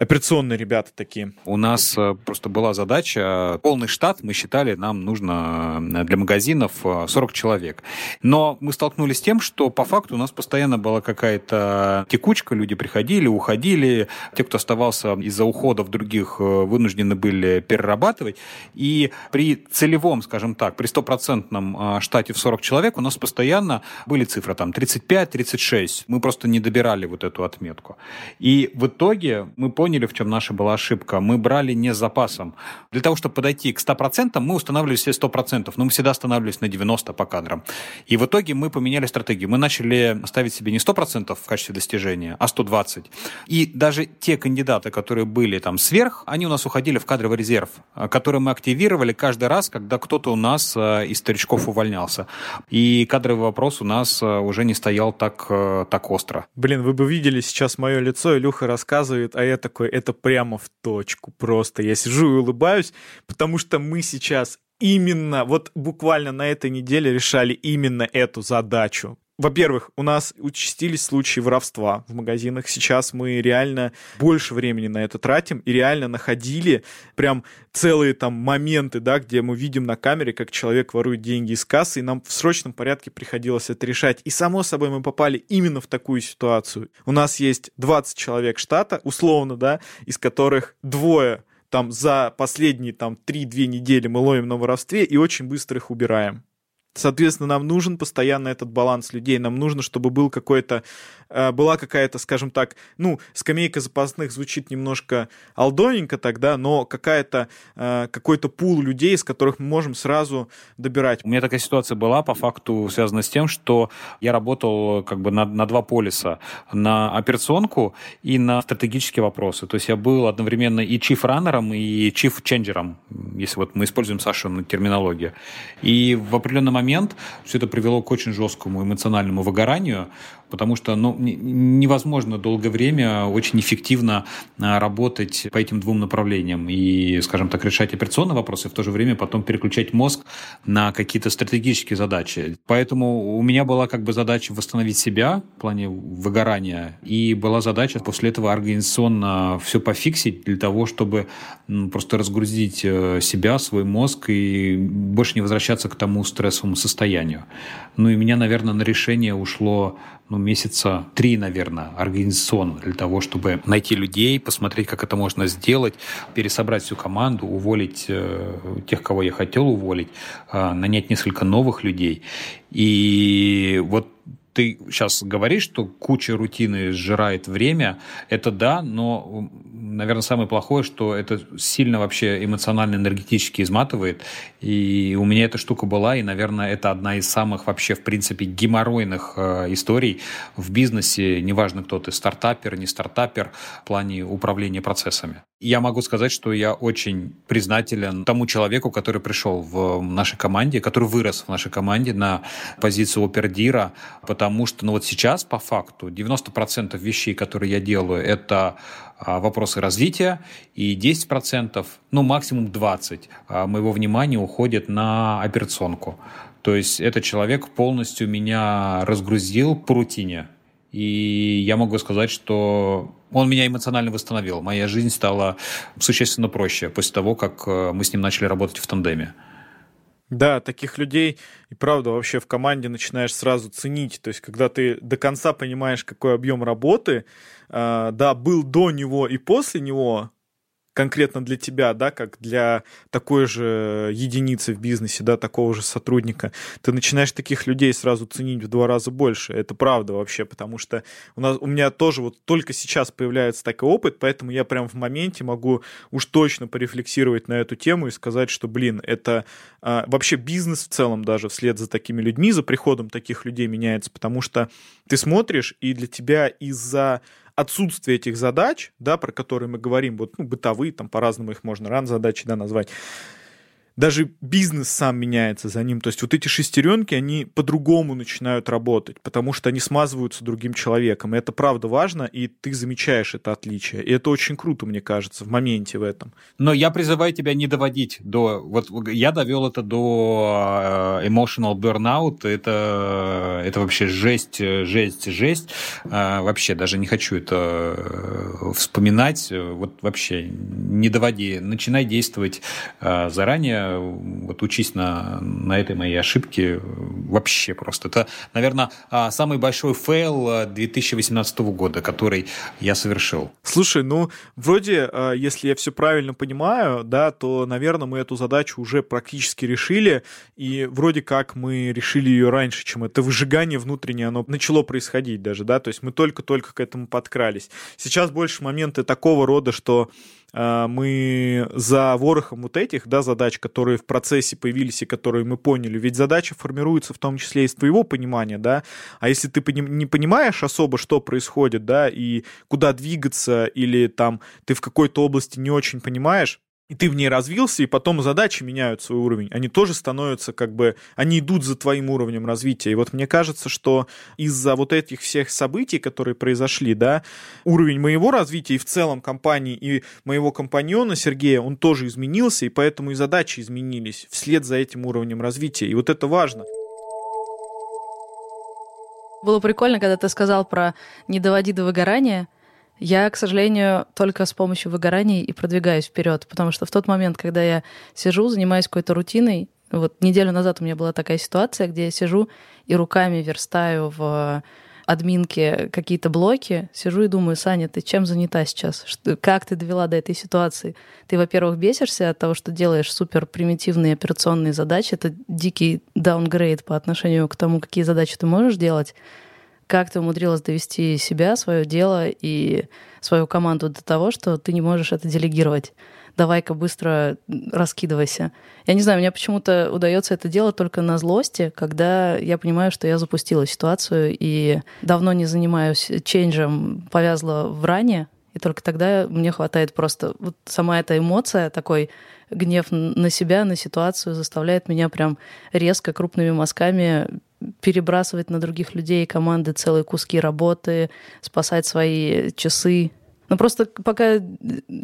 Операционные ребята такие. У нас э, просто была задача, полный штат, мы считали, нам нужно э, для магазинов 40 человек. Но мы столкнулись с тем, что по факту у нас постоянно была какая-то текучка, люди приходили, уходили, те, кто оставался из-за уходов других, вынуждены были перерабатывать. И при целевом, скажем так, при стопроцентном штате в 40 человек у нас постоянно были цифры там 35-36. Мы просто не добирали вот эту отметку. И в итоге мы поняли, в чем наша была ошибка. Мы брали не с запасом. Для того, чтобы подойти к 100%, мы устанавливали все 100%, но мы всегда останавливались на 90% по кадрам. И в итоге мы поменяли стратегию. Мы начали ставить себе не 100% в качестве достижения, а 120%. И даже те кандидаты, которые были там сверх, они у нас уходили в кадровый резерв, который мы активировали каждый раз, когда кто-то у нас э, из старичков увольнялся. И кадровый вопрос у нас э, уже не стоял так, э, так остро. Блин, вы бы видели сейчас мое лицо, Илюха рассказывает, а я такой, это прямо в точку просто. Я сижу и улыбаюсь, потому что мы сейчас именно, вот буквально на этой неделе решали именно эту задачу во-первых, у нас участились случаи воровства в магазинах. Сейчас мы реально больше времени на это тратим и реально находили прям целые там моменты, да, где мы видим на камере, как человек ворует деньги из кассы, и нам в срочном порядке приходилось это решать. И само собой мы попали именно в такую ситуацию. У нас есть 20 человек штата, условно, да, из которых двое там за последние там 3-2 недели мы ловим на воровстве и очень быстро их убираем. Соответственно, нам нужен постоянно этот баланс людей, нам нужно, чтобы был какой-то, э, была какая-то, скажем так, ну, скамейка запасных звучит немножко алдоненько тогда, но какая-то, э, какой-то пул людей, из которых мы можем сразу добирать. У меня такая ситуация была, по факту, связана с тем, что я работал как бы на, на два полиса, на операционку и на стратегические вопросы. То есть я был одновременно и чиф-раннером, и чиф-ченджером, если вот мы используем Сашу терминологию. И в определенном все это привело к очень жесткому эмоциональному выгоранию, потому что ну, невозможно долгое время очень эффективно а, работать по этим двум направлениям и, скажем так, решать операционные вопросы, и в то же время потом переключать мозг на какие-то стратегические задачи. Поэтому у меня была как бы задача восстановить себя в плане выгорания, и была задача после этого организационно все пофиксить для того, чтобы просто разгрузить э, себя, свой мозг и больше не возвращаться к тому стрессовому состоянию. Ну и меня, наверное, на решение ушло ну, месяца три, наверное, организационно для того, чтобы найти людей, посмотреть, как это можно сделать, пересобрать всю команду, уволить э, тех, кого я хотел уволить, э, нанять несколько новых людей. И вот ты сейчас говоришь, что куча рутины сжирает время, это да, но, наверное, самое плохое, что это сильно вообще эмоционально, энергетически изматывает. И у меня эта штука была, и, наверное, это одна из самых вообще, в принципе, геморройных э, историй в бизнесе, неважно, кто ты, стартапер, не стартапер, в плане управления процессами. Я могу сказать, что я очень признателен тому человеку, который пришел в нашей команде, который вырос в нашей команде на позицию опердира, потому что, ну вот сейчас, по факту, 90% вещей, которые я делаю, это а, вопросы развития, и 10%, ну максимум 20% а, моего внимания уходит на операционку. То есть этот человек полностью меня разгрузил по рутине. И я могу сказать, что он меня эмоционально восстановил. Моя жизнь стала существенно проще после того, как э, мы с ним начали работать в тандеме. Да, таких людей и правда вообще в команде начинаешь сразу ценить. То есть, когда ты до конца понимаешь, какой объем работы, э, да, был до него и после него, конкретно для тебя, да, как для такой же единицы в бизнесе, да, такого же сотрудника, ты начинаешь таких людей сразу ценить в два раза больше. Это правда вообще, потому что у, нас, у меня тоже вот только сейчас появляется такой опыт, поэтому я прям в моменте могу уж точно порефлексировать на эту тему и сказать, что, блин, это а, вообще бизнес в целом даже вслед за такими людьми, за приходом таких людей меняется, потому что ты смотришь, и для тебя из-за отсутствие этих задач, да, про которые мы говорим, вот, ну, бытовые, там, по-разному их можно ран задачи, да, назвать, даже бизнес сам меняется за ним. То есть вот эти шестеренки, они по-другому начинают работать, потому что они смазываются другим человеком. И это правда важно, и ты замечаешь это отличие. И это очень круто, мне кажется, в моменте в этом. Но я призываю тебя не доводить до... Вот я довел это до э, emotional burnout. Это, это вообще жесть, жесть, жесть. А, вообще даже не хочу это э, вспоминать. Вот вообще не доводи. Начинай действовать э, вот учись на, на этой моей ошибке вообще просто. Это, наверное, а, самый большой фейл 2018 а, года, который я совершил. Слушай, ну, вроде, а, если я все правильно понимаю, да, то, наверное, мы эту задачу уже практически решили, и вроде как мы решили ее раньше, чем это выжигание внутреннее, оно начало происходить даже, да, то есть мы только-только к этому подкрались. Сейчас больше моменты такого рода, что мы за ворохом вот этих да, задач, которые в процессе появились и которые мы поняли, ведь задача формируется в том числе из твоего понимания, да, а если ты не понимаешь особо, что происходит, да, и куда двигаться, или там ты в какой-то области не очень понимаешь, и ты в ней развился, и потом задачи меняют свой уровень. Они тоже становятся как бы, они идут за твоим уровнем развития. И вот мне кажется, что из-за вот этих всех событий, которые произошли, да, уровень моего развития и в целом компании, и моего компаньона Сергея, он тоже изменился, и поэтому и задачи изменились вслед за этим уровнем развития. И вот это важно. Было прикольно, когда ты сказал про «не доводи до выгорания», я, к сожалению, только с помощью выгораний и продвигаюсь вперед, потому что в тот момент, когда я сижу, занимаюсь какой-то рутиной, вот неделю назад у меня была такая ситуация, где я сижу и руками верстаю в админке какие-то блоки, сижу и думаю, Саня, ты чем занята сейчас? Как ты довела до этой ситуации? Ты, во-первых, бесишься от того, что делаешь супер примитивные операционные задачи, это дикий даунгрейд по отношению к тому, какие задачи ты можешь делать, как ты умудрилась довести себя, свое дело и свою команду до того, что ты не можешь это делегировать? Давай-ка быстро раскидывайся. Я не знаю, мне почему-то удается это делать только на злости, когда я понимаю, что я запустила ситуацию и давно не занимаюсь ченджем, повязла в ране, и только тогда мне хватает просто вот сама эта эмоция, такой гнев на себя, на ситуацию заставляет меня прям резко крупными мазками перебрасывать на других людей, команды целые куски работы, спасать свои часы. Но просто пока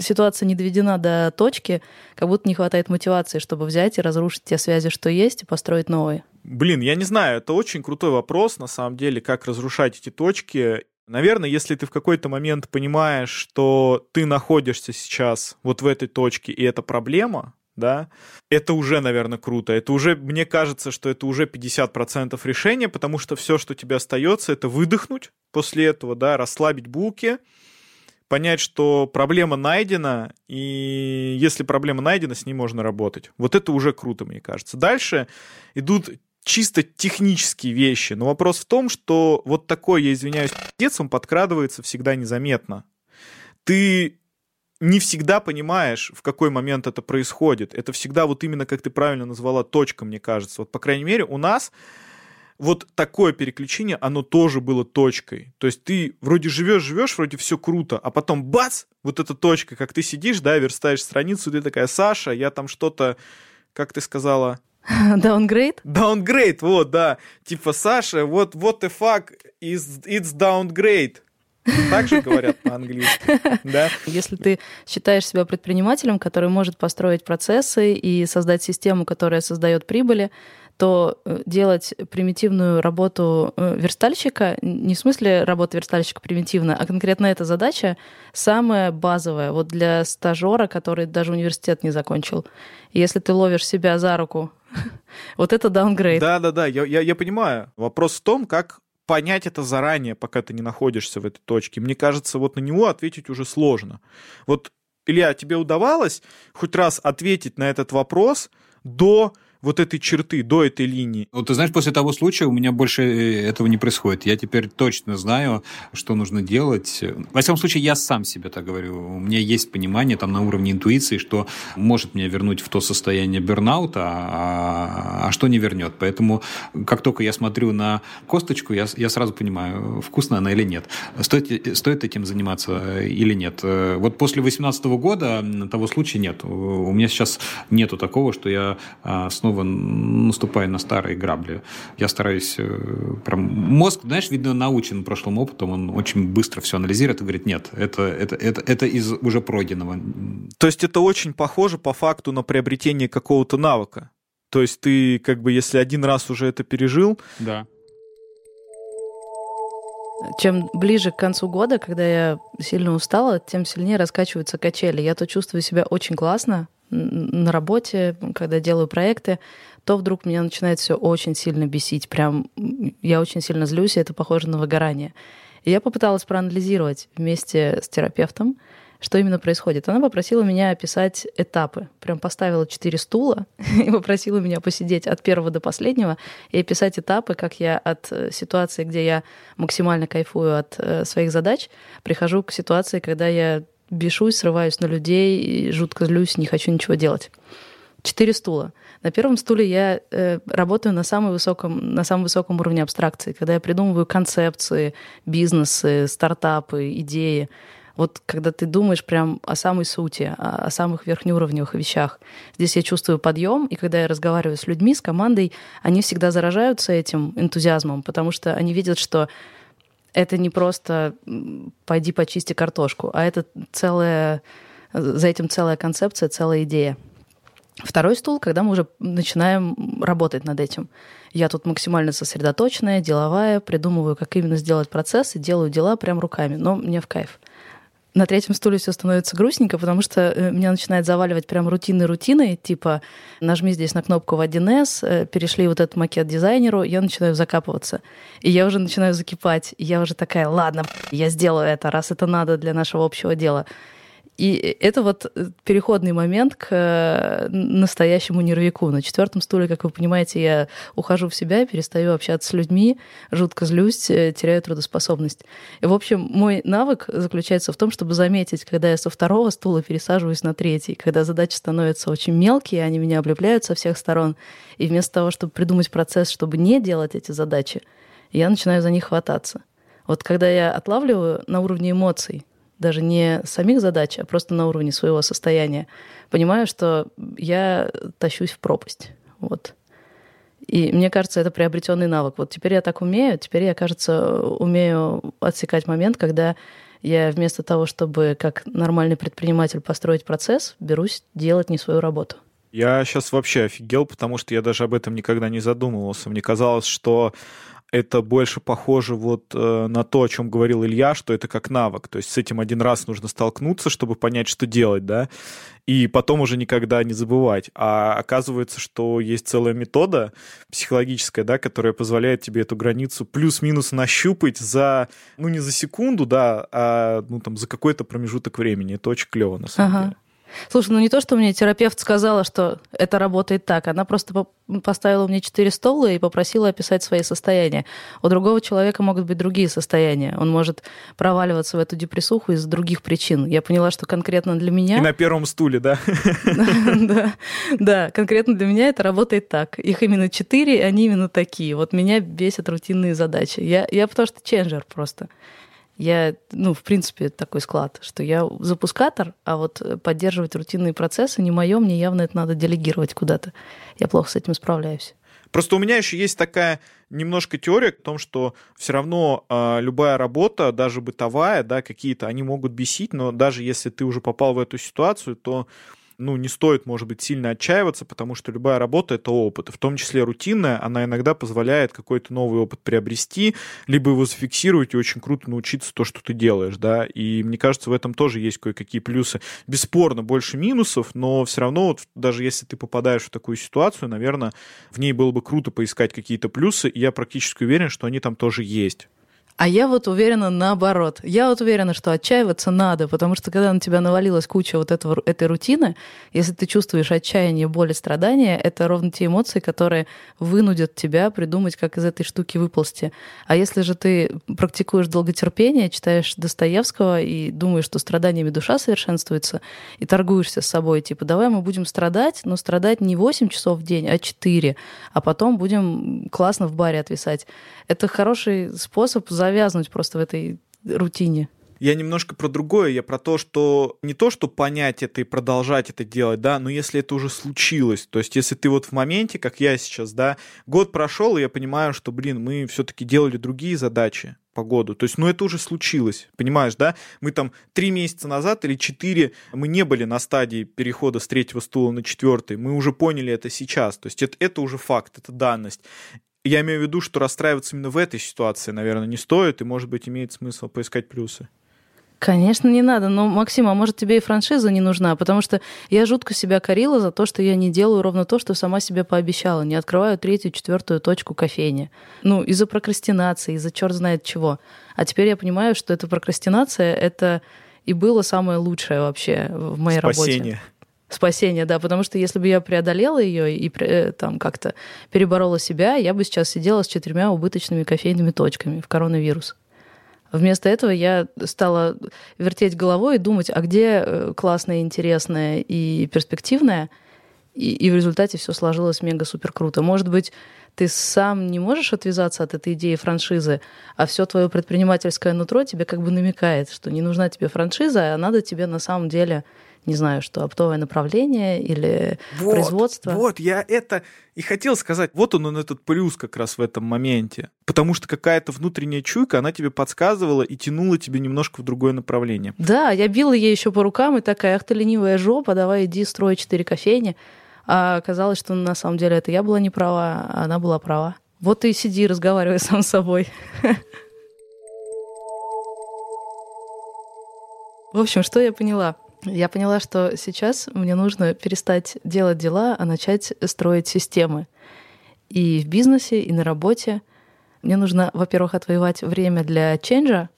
ситуация не доведена до точки, как будто не хватает мотивации, чтобы взять и разрушить те связи, что есть, и построить новые. Блин, я не знаю, это очень крутой вопрос, на самом деле, как разрушать эти точки. Наверное, если ты в какой-то момент понимаешь, что ты находишься сейчас вот в этой точке, и это проблема, да, это уже, наверное, круто. Это уже, мне кажется, что это уже 50% решения, потому что все, что тебе остается, это выдохнуть после этого, да, расслабить булки, понять, что проблема найдена, и если проблема найдена, с ней можно работать. Вот это уже круто, мне кажется. Дальше идут чисто технические вещи, но вопрос в том, что вот такой, я извиняюсь, пиздец, он подкрадывается всегда незаметно. Ты не всегда понимаешь, в какой момент это происходит. Это всегда вот именно, как ты правильно назвала, точка, мне кажется. Вот, по крайней мере, у нас вот такое переключение, оно тоже было точкой. То есть ты вроде живешь, живешь, вроде все круто, а потом бац, вот эта точка, как ты сидишь, да, верстаешь страницу, ты такая, Саша, я там что-то, как ты сказала, *laughs* Downgrade? Downgrade, вот, да. Типа, Саша, вот what the fuck is it's downgrade. Так же говорят по-английски, *laughs* да? Если ты считаешь себя предпринимателем, который может построить процессы и создать систему, которая создает прибыли, то э, делать примитивную работу э, верстальщика, не в смысле работа верстальщика примитивно, а конкретно эта задача самая базовая вот для стажера, который даже университет не закончил. И если ты ловишь себя за руку, *laughs* вот это даунгрейд. Да-да-да, я, я, я понимаю. Вопрос в том, как понять это заранее, пока ты не находишься в этой точке. Мне кажется, вот на него ответить уже сложно. Вот, Илья, тебе удавалось хоть раз ответить на этот вопрос до вот этой черты, до этой линии. Вот ты знаешь, после того случая у меня больше э, этого не происходит. Я теперь точно знаю, что нужно делать. Во всяком случае, я сам себе так говорю. У меня есть понимание там на уровне интуиции, что может меня вернуть в то состояние бернаута, а, а что не вернет. Поэтому как только я смотрю на косточку, я, я сразу понимаю, вкусная она или нет. Стоит, стоит этим заниматься или нет. Вот после 2018 года того случая нет. У меня сейчас нету такого, что я а, снова наступаю на старые грабли. Я стараюсь э, прям... Мозг, знаешь, видно, научен прошлым опытом, он очень быстро все анализирует и говорит, нет, это, это, это, это из уже пройденного. То есть это очень похоже по факту на приобретение какого-то навыка. То есть ты, как бы, если один раз уже это пережил... Да. Чем ближе к концу года, когда я сильно устала, тем сильнее раскачиваются качели. Я то чувствую себя очень классно на работе, когда делаю проекты, то вдруг меня начинает все очень сильно бесить. Прям я очень сильно злюсь, и это похоже на выгорание. И я попыталась проанализировать вместе с терапевтом, что именно происходит. Она попросила меня описать этапы. Прям поставила четыре стула *laughs* и попросила меня посидеть от первого до последнего и описать этапы, как я от э, ситуации, где я максимально кайфую от э, своих задач, прихожу к ситуации, когда я бешусь, срываюсь на людей, жутко злюсь, не хочу ничего делать. Четыре стула. На первом стуле я э, работаю на самом, высоком, на самом высоком уровне абстракции, когда я придумываю концепции, бизнесы, стартапы, идеи. Вот когда ты думаешь прям о самой сути, о, о самых верхнеуровневых вещах. Здесь я чувствую подъем, и когда я разговариваю с людьми, с командой, они всегда заражаются этим энтузиазмом, потому что они видят, что это не просто «пойди почисти картошку», а это целая, за этим целая концепция, целая идея. Второй стул, когда мы уже начинаем работать над этим. Я тут максимально сосредоточенная, деловая, придумываю, как именно сделать процесс, и делаю дела прям руками, но мне в кайф на третьем стуле все становится грустненько, потому что э, меня начинает заваливать прям рутинной рутиной, типа нажми здесь на кнопку в 1С, э, перешли вот этот макет дизайнеру, я начинаю закапываться. И я уже начинаю закипать. И я уже такая, ладно, я сделаю это, раз это надо для нашего общего дела. И это вот э, переходный момент к э, настоящему нервику. На четвертом стуле, как вы понимаете, я ухожу в себя, перестаю общаться с людьми, жутко злюсь, э, теряю трудоспособность. И, в общем, мой навык заключается в том, чтобы заметить, когда я со второго стула пересаживаюсь на третий, когда задачи становятся очень мелкие, они меня облепляют со всех сторон. И вместо того, чтобы придумать процесс, чтобы не делать эти задачи, я начинаю за них хвататься. Вот когда я отлавливаю на уровне эмоций, даже не самих задач, а просто на уровне своего состояния, понимаю, что я тащусь в пропасть. Вот. И мне кажется, это приобретенный навык. Вот теперь я так умею, теперь я, кажется, умею отсекать момент, когда я вместо того, чтобы как нормальный предприниматель построить процесс, берусь делать не свою работу. Я сейчас вообще офигел, потому что я даже об этом никогда не задумывался. Мне казалось, что это больше похоже вот э, на то, о чем говорил Илья, что это как навык. То есть с этим один раз нужно столкнуться, чтобы понять, что делать, да, и потом уже никогда не забывать. А оказывается, что есть целая метода психологическая, да, которая позволяет тебе эту границу плюс-минус нащупать за, ну, не за секунду, да, а, ну, там, за какой-то промежуток времени. Это очень клево, на самом ага. деле. Слушай, ну не то, что мне терапевт сказала, что это работает так. Она просто поставила мне четыре стола и попросила описать свои состояния. У другого человека могут быть другие состояния. Он может проваливаться в эту депрессуху из других причин. Я поняла, что конкретно для меня... И на первом стуле, да? *laughs* Да, да, конкретно для меня это работает так. Их именно четыре, они именно такие. Вот меня бесят рутинные задачи. Я, я потому что ченджер просто. Я, ну, в принципе, такой склад, что я запускатор, а вот поддерживать рутинные процессы не мое, мне явно это надо делегировать куда-то. Я плохо с этим справляюсь. Просто у меня еще есть такая немножко теория о том, что все равно э, любая работа, даже бытовая, да, какие-то, они могут бесить, но даже если ты уже попал в эту ситуацию, то ну, не стоит, может быть, сильно отчаиваться, потому что любая работа — это опыт. В том числе рутинная, она иногда позволяет какой-то новый опыт приобрести, либо его зафиксировать и очень круто научиться то, что ты делаешь, да. И мне кажется, в этом тоже есть кое-какие плюсы. Бесспорно, больше минусов, но все равно, вот, даже если ты попадаешь в такую ситуацию, наверное, в ней было бы круто поискать какие-то плюсы, и я практически уверен, что они там тоже есть. А я вот уверена наоборот. Я вот уверена, что отчаиваться надо, потому что когда на тебя навалилась куча вот этого, этой рутины, если ты чувствуешь отчаяние, боль и страдания, это ровно те эмоции, которые вынудят тебя придумать, как из этой штуки выползти. А если же ты практикуешь долготерпение, читаешь Достоевского и думаешь, что страданиями душа совершенствуется, и торгуешься с собой, типа, давай мы будем страдать, но страдать не 8 часов в день, а 4, а потом будем классно в баре отвисать. Это хороший способ завязнуть просто в этой рутине. Я немножко про другое, я про то, что не то, что понять это и продолжать это делать, да, но если это уже случилось, то есть если ты вот в моменте, как я сейчас, да, год прошел, и я понимаю, что, блин, мы все-таки делали другие задачи по году, то есть, ну это уже случилось, понимаешь, да, мы там три месяца назад или четыре, мы не были на стадии перехода с третьего стула на четвертый, мы уже поняли это сейчас, то есть это, это уже факт, это данность, я имею в виду, что расстраиваться именно в этой ситуации, наверное, не стоит, и, может быть, имеет смысл поискать плюсы. Конечно, не надо. Но, Максим, а может тебе и франшиза не нужна? Потому что я жутко себя корила за то, что я не делаю ровно то, что сама себе пообещала. Не открываю третью, четвертую точку кофейни. Ну, из-за прокрастинации, из-за черт знает чего. А теперь я понимаю, что эта прокрастинация — это и было самое лучшее вообще в моей Спасение. работе. Спасение, да, потому что если бы я преодолела ее и э, там как-то переборола себя, я бы сейчас сидела с четырьмя убыточными кофейными точками в коронавирус. Вместо этого я стала вертеть головой и думать, а где э, классное, интересное и перспективное, и, и в результате все сложилось мега-супер круто. Может быть, ты сам не можешь отвязаться от этой идеи франшизы, а все твое предпринимательское нутро тебе как бы намекает, что не нужна тебе франшиза, а надо тебе на самом деле не знаю, что оптовое направление или вот, производство. Вот, я это и хотел сказать. Вот он, он этот плюс как раз в этом моменте. Потому что какая-то внутренняя чуйка, она тебе подсказывала и тянула тебе немножко в другое направление. Да, я била ей еще по рукам и такая, ах ты ленивая жопа, давай иди строй четыре кофейни. А оказалось, что на самом деле это я была не права, а она была права. Вот и сиди, разговаривай сам с собой. *laughs* В общем, что я поняла? Я поняла, что сейчас мне нужно перестать делать дела, а начать строить системы. И в бизнесе, и на работе. Мне нужно, во-первых, отвоевать время для ченджа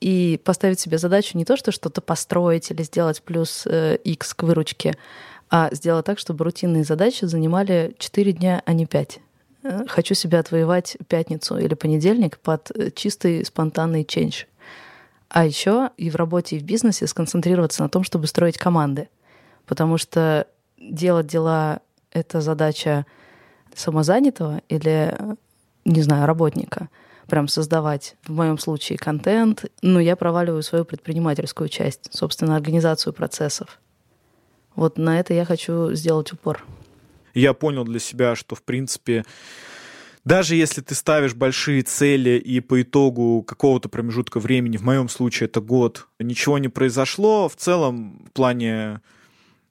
и поставить себе задачу не то, что что-то построить или сделать плюс э, X к выручке, а сделать так, чтобы рутинные задачи занимали 4 дня, а не 5. Э, хочу себя отвоевать пятницу или понедельник под э, чистый спонтанный чендж. А еще и в работе, и в бизнесе сконцентрироваться на том, чтобы строить команды. Потому что делать дела — это задача самозанятого или, не знаю, работника. Прям создавать, в моем случае, контент. Но я проваливаю свою предпринимательскую часть, собственно, организацию процессов. Вот на это я хочу сделать упор. Я понял для себя, что, в принципе, даже если ты ставишь большие цели и по итогу какого-то промежутка времени, в моем случае это год, ничего не произошло, в целом в плане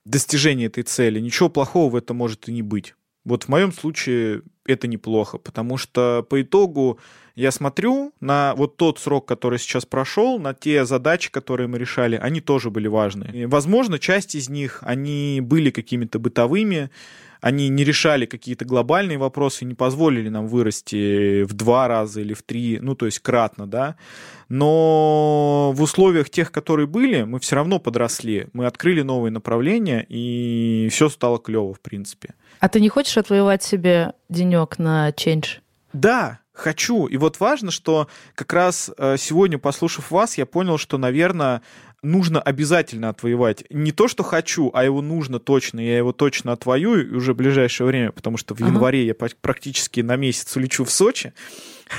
достижения этой цели, ничего плохого в этом может и не быть. Вот в моем случае это неплохо, потому что по итогу я смотрю на вот тот срок, который сейчас прошел, на те задачи, которые мы решали, они тоже были важны. И, возможно, часть из них, они были какими-то бытовыми, они не решали какие-то глобальные вопросы, не позволили нам вырасти в два раза или в три, ну, то есть кратно, да. Но в условиях тех, которые были, мы все равно подросли. Мы открыли новые направления, и все стало клево, в принципе. А ты не хочешь отвоевать себе денек на change? Да, хочу. И вот важно, что как раз э, сегодня, послушав вас, я понял, что, наверное, нужно обязательно отвоевать. Не то, что хочу, а его нужно точно. Я его точно отвоюю уже в ближайшее время, потому что в ага. январе я практически на месяц улечу в Сочи.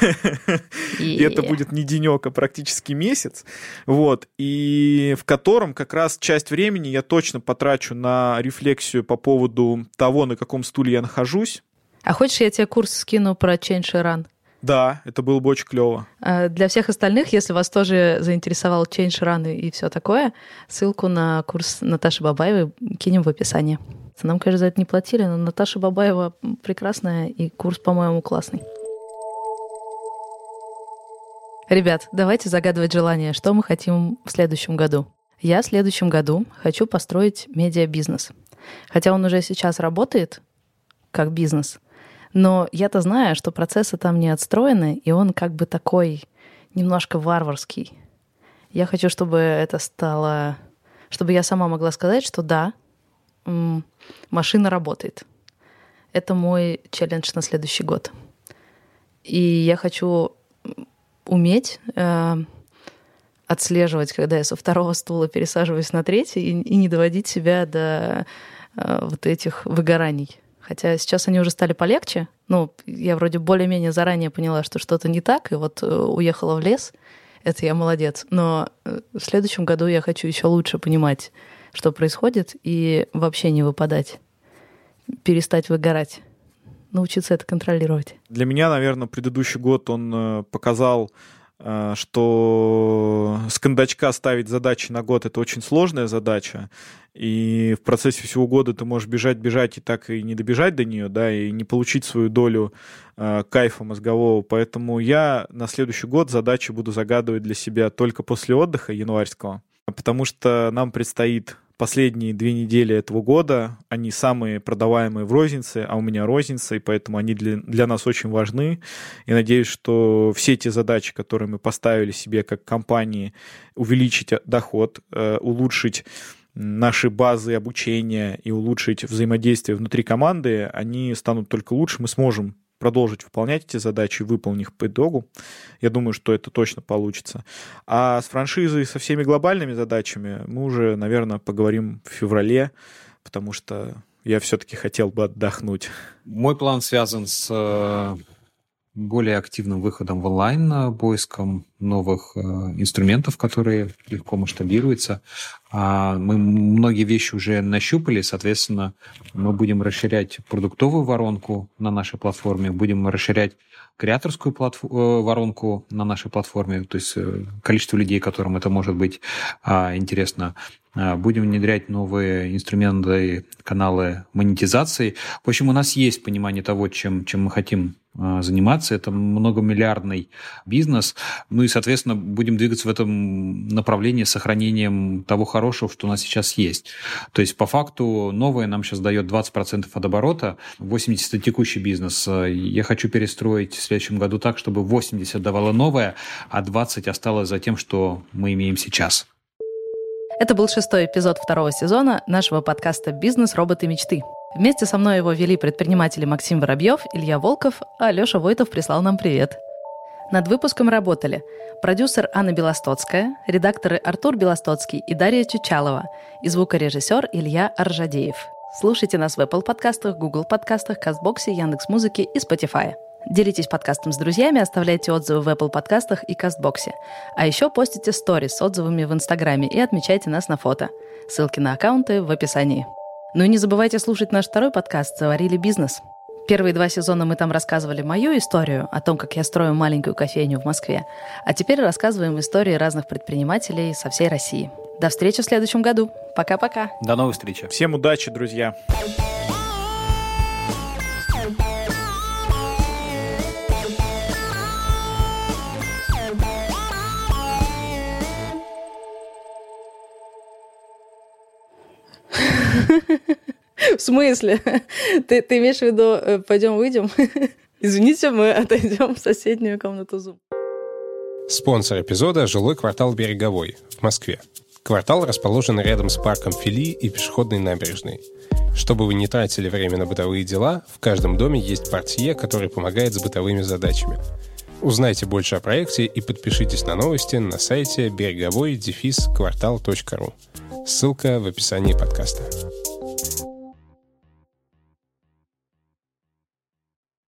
*laughs* И это будет не денек, а практически месяц. Вот. И в котором как раз часть времени я точно потрачу на рефлексию по поводу того, на каком стуле я нахожусь. А хочешь, я тебе курс скину про Change Run? Да, это было бы очень клево. А для всех остальных, если вас тоже заинтересовал Change Run и все такое, ссылку на курс Наташи Бабаевой кинем в описании. Нам, конечно, за это не платили, но Наташа Бабаева прекрасная, и курс, по-моему, классный. Ребят, давайте загадывать желание, что мы хотим в следующем году. Я в следующем году хочу построить медиабизнес. Хотя он уже сейчас работает как бизнес — но я-то знаю, что процессы там не отстроены, и он как бы такой немножко варварский. Я хочу, чтобы это стало... Чтобы я сама могла сказать, что да, машина работает. Это мой челлендж на следующий год. И я хочу уметь э, отслеживать, когда я со второго стула пересаживаюсь на третий, и, и не доводить себя до э, вот этих выгораний. Хотя сейчас они уже стали полегче. Ну, я вроде более-менее заранее поняла, что что-то не так, и вот э, уехала в лес. Это я молодец. Но э, в следующем году я хочу еще лучше понимать, что происходит, и вообще не выпадать, перестать выгорать научиться это контролировать? Для меня, наверное, предыдущий год он э, показал, что с кондачка ставить задачи на год — это очень сложная задача, и в процессе всего года ты можешь бежать, бежать и так и не добежать до нее, да, и не получить свою долю э, кайфа мозгового. Поэтому я на следующий год задачи буду загадывать для себя только после отдыха январского, потому что нам предстоит последние две недели этого года, они самые продаваемые в рознице, а у меня розница, и поэтому они для, для нас очень важны. И надеюсь, что все те задачи, которые мы поставили себе как компании, увеличить доход, э, улучшить наши базы обучения и улучшить взаимодействие внутри команды, они станут только лучше, мы сможем продолжить выполнять эти задачи, выполнить их по итогу. Я думаю, что это точно получится. А с франшизой, со всеми глобальными задачами мы уже, наверное, поговорим в феврале, потому что я все-таки хотел бы отдохнуть. Мой план связан с э, более активным выходом в онлайн, э, поиском новых э, инструментов, которые легко масштабируются. А мы многие вещи уже нащупали, соответственно, мы будем расширять продуктовую воронку на нашей платформе, будем расширять креаторскую платф... Э, воронку на нашей платформе, то есть э, количество людей, которым это может быть а, интересно. А, будем внедрять новые инструменты, каналы монетизации. В общем, у нас есть понимание того, чем, чем мы хотим заниматься. Это многомиллиардный бизнес. Ну и, соответственно, будем двигаться в этом направлении с сохранением того хорошего, что у нас сейчас есть. То есть, по факту, новое нам сейчас дает 20% от оборота, 80% это текущий бизнес. Я хочу перестроить в следующем году так, чтобы 80 давало новое, а 20 осталось за тем, что мы имеем сейчас. Это был шестой эпизод второго сезона нашего подкаста «Бизнес. Роботы. Мечты». Вместе со мной его вели предприниматели Максим Воробьев, Илья Волков, а Леша Войтов прислал нам привет. Над выпуском работали продюсер Анна Белостоцкая, редакторы Артур Белостоцкий и Дарья Чучалова и звукорежиссер Илья Аржадеев. Слушайте нас в Apple подкастах, Google подкастах, Кастбоксе, Яндекс.Музыке и Spotify. Делитесь подкастом с друзьями, оставляйте отзывы в Apple подкастах и Кастбоксе. А еще постите сторис с отзывами в Инстаграме и отмечайте нас на фото. Ссылки на аккаунты в описании. Ну и не забывайте слушать наш второй подкаст «Заварили бизнес». Первые два сезона мы там рассказывали мою историю о том, как я строю маленькую кофейню в Москве. А теперь рассказываем истории разных предпринимателей со всей России. До встречи в следующем году. Пока-пока. До новых встреч. Всем удачи, друзья. В смысле? *laughs* Ты, ты имеешь в виду, э, пойдем выйдем? *laughs* Извините, мы отойдем в соседнюю комнату Zoom. Спонсор эпизода – жилой квартал «Береговой» в Москве. Квартал расположен рядом с парком Фили и пешеходной набережной. Чтобы вы не тратили время на бытовые дела, в каждом доме есть портье, который помогает с бытовыми задачами. Узнайте больше о проекте и подпишитесь на новости на сайте береговой дефис квартал.ру. Ссылка в описании подкаста.